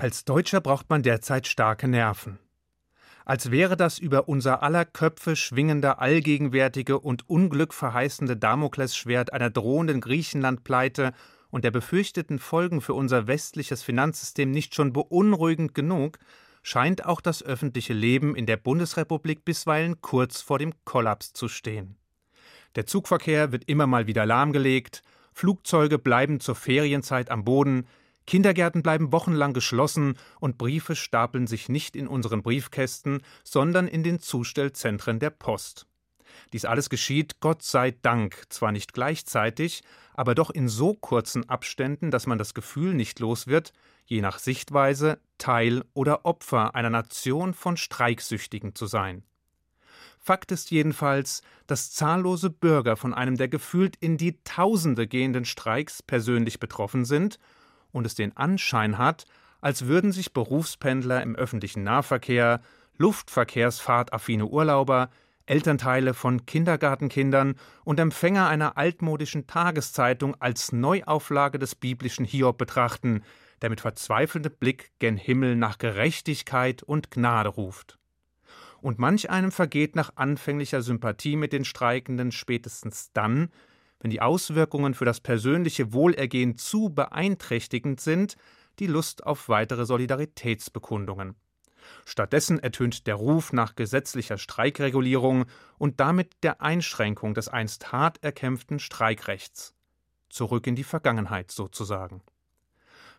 Als Deutscher braucht man derzeit starke Nerven. Als wäre das über unser aller Köpfe schwingende, allgegenwärtige und unglückverheißende Damoklesschwert einer drohenden Griechenlandpleite und der befürchteten Folgen für unser westliches Finanzsystem nicht schon beunruhigend genug, scheint auch das öffentliche Leben in der Bundesrepublik bisweilen kurz vor dem Kollaps zu stehen. Der Zugverkehr wird immer mal wieder lahmgelegt, Flugzeuge bleiben zur Ferienzeit am Boden, Kindergärten bleiben wochenlang geschlossen und Briefe stapeln sich nicht in unseren Briefkästen, sondern in den Zustellzentren der Post. Dies alles geschieht, Gott sei Dank, zwar nicht gleichzeitig, aber doch in so kurzen Abständen, dass man das Gefühl nicht los wird, je nach Sichtweise Teil oder Opfer einer Nation von Streiksüchtigen zu sein. Fakt ist jedenfalls, dass zahllose Bürger von einem der gefühlt in die Tausende gehenden Streiks persönlich betroffen sind und es den Anschein hat, als würden sich Berufspendler im öffentlichen Nahverkehr, Luftverkehrsfahrtaffine Urlauber, Elternteile von Kindergartenkindern und Empfänger einer altmodischen Tageszeitung als Neuauflage des biblischen Hiob betrachten, der mit verzweifelndem Blick gen Himmel nach Gerechtigkeit und Gnade ruft. Und manch einem vergeht nach anfänglicher Sympathie mit den Streikenden spätestens dann, wenn die Auswirkungen für das persönliche Wohlergehen zu beeinträchtigend sind, die Lust auf weitere Solidaritätsbekundungen. Stattdessen ertönt der Ruf nach gesetzlicher Streikregulierung und damit der Einschränkung des einst hart erkämpften Streikrechts. Zurück in die Vergangenheit sozusagen.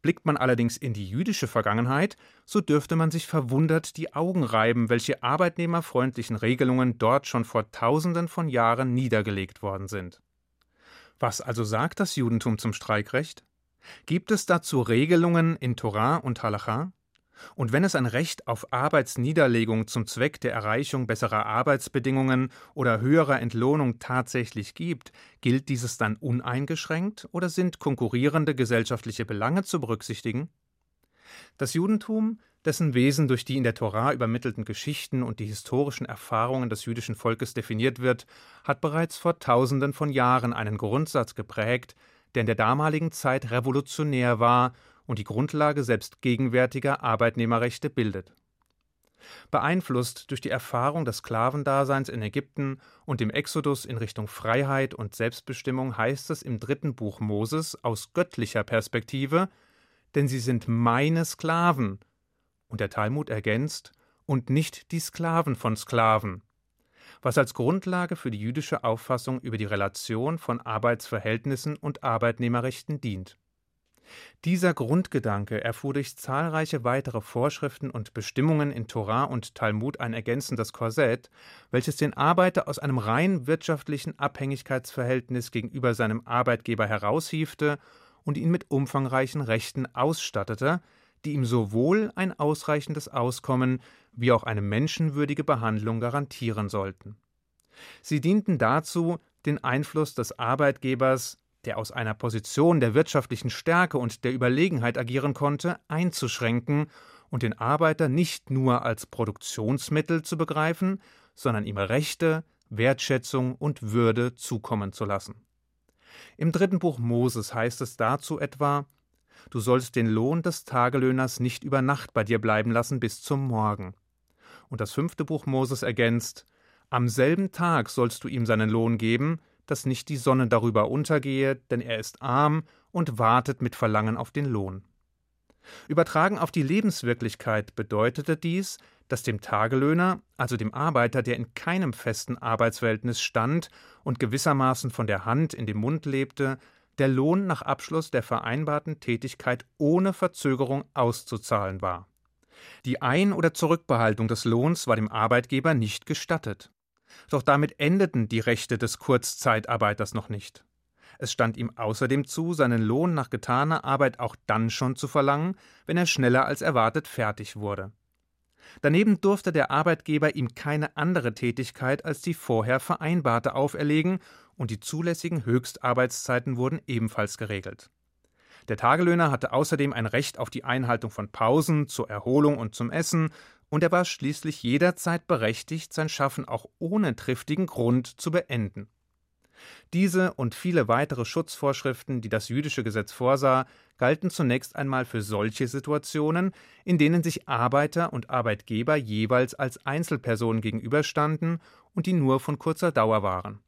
Blickt man allerdings in die jüdische Vergangenheit, so dürfte man sich verwundert die Augen reiben, welche arbeitnehmerfreundlichen Regelungen dort schon vor tausenden von Jahren niedergelegt worden sind. Was also sagt das Judentum zum Streikrecht? Gibt es dazu Regelungen in Torah und Halacha? Und wenn es ein Recht auf Arbeitsniederlegung zum Zweck der Erreichung besserer Arbeitsbedingungen oder höherer Entlohnung tatsächlich gibt, gilt dieses dann uneingeschränkt oder sind konkurrierende gesellschaftliche Belange zu berücksichtigen? Das Judentum dessen Wesen durch die in der Tora übermittelten Geschichten und die historischen Erfahrungen des jüdischen Volkes definiert wird, hat bereits vor Tausenden von Jahren einen Grundsatz geprägt, der in der damaligen Zeit revolutionär war und die Grundlage selbst gegenwärtiger Arbeitnehmerrechte bildet. Beeinflusst durch die Erfahrung des Sklavendaseins in Ägypten und dem Exodus in Richtung Freiheit und Selbstbestimmung heißt es im dritten Buch Moses aus göttlicher Perspektive, denn sie sind meine Sklaven, und der Talmud ergänzt, und nicht die Sklaven von Sklaven, was als Grundlage für die jüdische Auffassung über die Relation von Arbeitsverhältnissen und Arbeitnehmerrechten dient. Dieser Grundgedanke erfuhr durch zahlreiche weitere Vorschriften und Bestimmungen in Torah und Talmud ein ergänzendes Korsett, welches den Arbeiter aus einem rein wirtschaftlichen Abhängigkeitsverhältnis gegenüber seinem Arbeitgeber heraushiefte und ihn mit umfangreichen Rechten ausstattete, die ihm sowohl ein ausreichendes Auskommen wie auch eine menschenwürdige Behandlung garantieren sollten. Sie dienten dazu, den Einfluss des Arbeitgebers, der aus einer Position der wirtschaftlichen Stärke und der Überlegenheit agieren konnte, einzuschränken und den Arbeiter nicht nur als Produktionsmittel zu begreifen, sondern ihm Rechte, Wertschätzung und Würde zukommen zu lassen. Im dritten Buch Moses heißt es dazu etwa Du sollst den Lohn des Tagelöhners nicht über Nacht bei dir bleiben lassen bis zum Morgen. Und das fünfte Buch Moses ergänzt Am selben Tag sollst du ihm seinen Lohn geben, dass nicht die Sonne darüber untergehe, denn er ist arm und wartet mit Verlangen auf den Lohn. Übertragen auf die Lebenswirklichkeit bedeutete dies, dass dem Tagelöhner, also dem Arbeiter, der in keinem festen Arbeitsverhältnis stand und gewissermaßen von der Hand in den Mund lebte, der Lohn nach Abschluss der vereinbarten Tätigkeit ohne Verzögerung auszuzahlen war. Die Ein- oder Zurückbehaltung des Lohns war dem Arbeitgeber nicht gestattet. Doch damit endeten die Rechte des Kurzzeitarbeiters noch nicht. Es stand ihm außerdem zu, seinen Lohn nach getaner Arbeit auch dann schon zu verlangen, wenn er schneller als erwartet fertig wurde. Daneben durfte der Arbeitgeber ihm keine andere Tätigkeit als die vorher vereinbarte auferlegen, und die zulässigen Höchstarbeitszeiten wurden ebenfalls geregelt. Der Tagelöhner hatte außerdem ein Recht auf die Einhaltung von Pausen zur Erholung und zum Essen, und er war schließlich jederzeit berechtigt, sein Schaffen auch ohne triftigen Grund zu beenden. Diese und viele weitere Schutzvorschriften, die das jüdische Gesetz vorsah, galten zunächst einmal für solche Situationen, in denen sich Arbeiter und Arbeitgeber jeweils als Einzelpersonen gegenüberstanden und die nur von kurzer Dauer waren.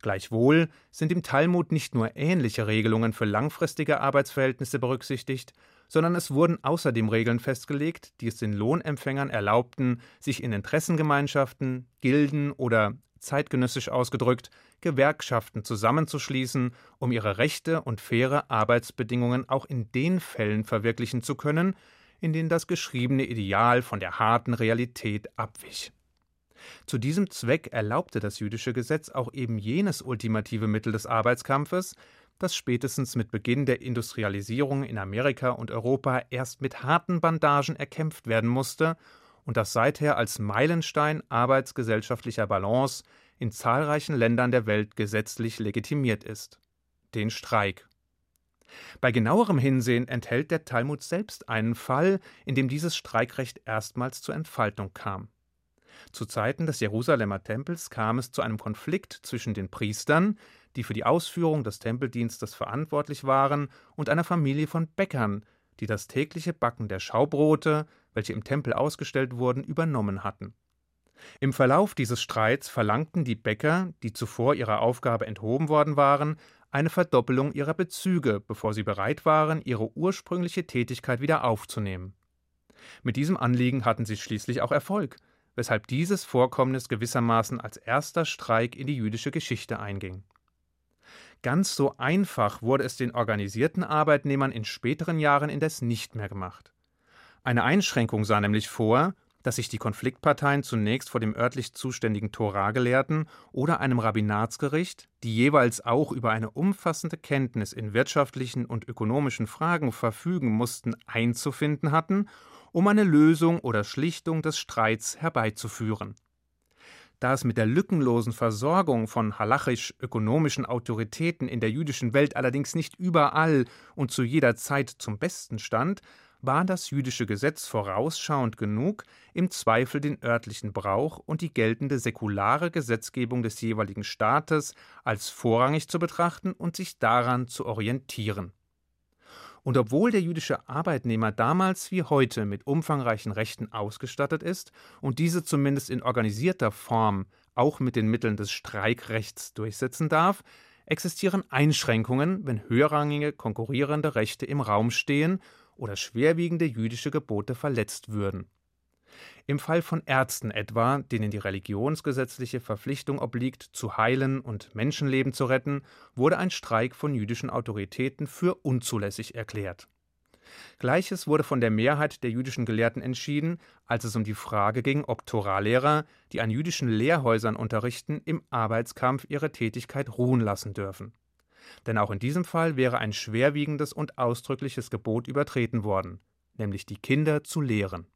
Gleichwohl sind im Talmud nicht nur ähnliche Regelungen für langfristige Arbeitsverhältnisse berücksichtigt, sondern es wurden außerdem Regeln festgelegt, die es den Lohnempfängern erlaubten, sich in Interessengemeinschaften, Gilden oder zeitgenössisch ausgedrückt Gewerkschaften zusammenzuschließen, um ihre Rechte und faire Arbeitsbedingungen auch in den Fällen verwirklichen zu können, in denen das geschriebene Ideal von der harten Realität abwich. Zu diesem Zweck erlaubte das jüdische Gesetz auch eben jenes ultimative Mittel des Arbeitskampfes, das spätestens mit Beginn der Industrialisierung in Amerika und Europa erst mit harten Bandagen erkämpft werden musste und das seither als Meilenstein arbeitsgesellschaftlicher Balance in zahlreichen Ländern der Welt gesetzlich legitimiert ist den Streik. Bei genauerem Hinsehen enthält der Talmud selbst einen Fall, in dem dieses Streikrecht erstmals zur Entfaltung kam. Zu Zeiten des Jerusalemer Tempels kam es zu einem Konflikt zwischen den Priestern, die für die Ausführung des Tempeldienstes verantwortlich waren, und einer Familie von Bäckern, die das tägliche Backen der Schaubrote, welche im Tempel ausgestellt wurden, übernommen hatten. Im Verlauf dieses Streits verlangten die Bäcker, die zuvor ihrer Aufgabe enthoben worden waren, eine Verdoppelung ihrer Bezüge, bevor sie bereit waren, ihre ursprüngliche Tätigkeit wieder aufzunehmen. Mit diesem Anliegen hatten sie schließlich auch Erfolg, weshalb dieses Vorkommnis gewissermaßen als erster Streik in die jüdische Geschichte einging. Ganz so einfach wurde es den organisierten Arbeitnehmern in späteren Jahren indes nicht mehr gemacht. Eine Einschränkung sah nämlich vor, dass sich die Konfliktparteien zunächst vor dem örtlich zuständigen Toragelehrten oder einem Rabbinatsgericht, die jeweils auch über eine umfassende Kenntnis in wirtschaftlichen und ökonomischen Fragen verfügen mussten, einzufinden hatten, um eine Lösung oder Schlichtung des Streits herbeizuführen. Da es mit der lückenlosen Versorgung von halachisch-ökonomischen Autoritäten in der jüdischen Welt allerdings nicht überall und zu jeder Zeit zum Besten stand, war das jüdische Gesetz vorausschauend genug, im Zweifel den örtlichen Brauch und die geltende säkulare Gesetzgebung des jeweiligen Staates als vorrangig zu betrachten und sich daran zu orientieren. Und obwohl der jüdische Arbeitnehmer damals wie heute mit umfangreichen Rechten ausgestattet ist und diese zumindest in organisierter Form auch mit den Mitteln des Streikrechts durchsetzen darf, existieren Einschränkungen, wenn höherrangige konkurrierende Rechte im Raum stehen oder schwerwiegende jüdische Gebote verletzt würden. Im Fall von Ärzten etwa, denen die religionsgesetzliche Verpflichtung obliegt, zu heilen und Menschenleben zu retten, wurde ein Streik von jüdischen Autoritäten für unzulässig erklärt. Gleiches wurde von der Mehrheit der jüdischen Gelehrten entschieden, als es um die Frage ging, ob Toralehrer, die an jüdischen Lehrhäusern unterrichten, im Arbeitskampf ihre Tätigkeit ruhen lassen dürfen denn auch in diesem Fall wäre ein schwerwiegendes und ausdrückliches Gebot übertreten worden, nämlich die Kinder zu lehren.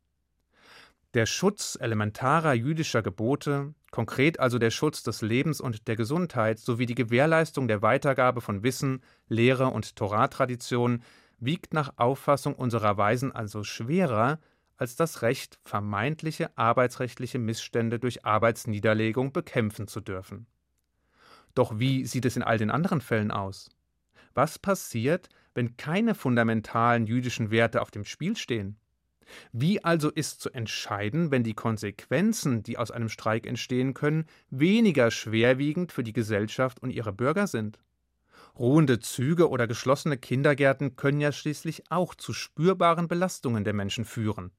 Der Schutz elementarer jüdischer Gebote, konkret also der Schutz des Lebens und der Gesundheit sowie die Gewährleistung der Weitergabe von Wissen, Lehre und Toratradition wiegt nach Auffassung unserer Weisen also schwerer als das Recht, vermeintliche arbeitsrechtliche Missstände durch Arbeitsniederlegung bekämpfen zu dürfen. Doch wie sieht es in all den anderen Fällen aus? Was passiert, wenn keine fundamentalen jüdischen Werte auf dem Spiel stehen? Wie also ist zu entscheiden, wenn die Konsequenzen, die aus einem Streik entstehen können, weniger schwerwiegend für die Gesellschaft und ihre Bürger sind? Ruhende Züge oder geschlossene Kindergärten können ja schließlich auch zu spürbaren Belastungen der Menschen führen.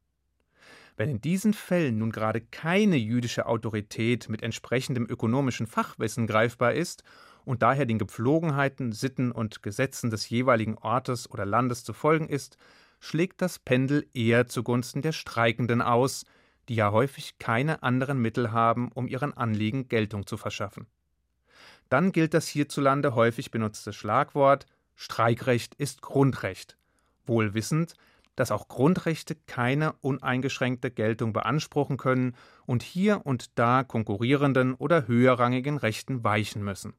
Wenn in diesen Fällen nun gerade keine jüdische Autorität mit entsprechendem ökonomischen Fachwissen greifbar ist und daher den Gepflogenheiten, Sitten und Gesetzen des jeweiligen Ortes oder Landes zu folgen ist, schlägt das Pendel eher zugunsten der Streikenden aus, die ja häufig keine anderen Mittel haben, um ihren Anliegen Geltung zu verschaffen. Dann gilt das hierzulande häufig benutzte Schlagwort Streikrecht ist Grundrecht, wohl wissend, dass auch Grundrechte keine uneingeschränkte Geltung beanspruchen können und hier und da konkurrierenden oder höherrangigen Rechten weichen müssen.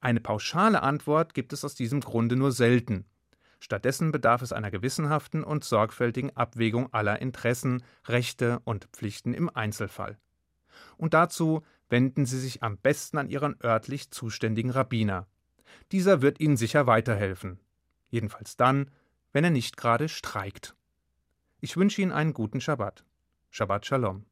Eine pauschale Antwort gibt es aus diesem Grunde nur selten. Stattdessen bedarf es einer gewissenhaften und sorgfältigen Abwägung aller Interessen, Rechte und Pflichten im Einzelfall. Und dazu wenden Sie sich am besten an Ihren örtlich zuständigen Rabbiner. Dieser wird Ihnen sicher weiterhelfen. Jedenfalls dann, wenn er nicht gerade streikt. Ich wünsche Ihnen einen guten Schabbat. Shabbat Shalom.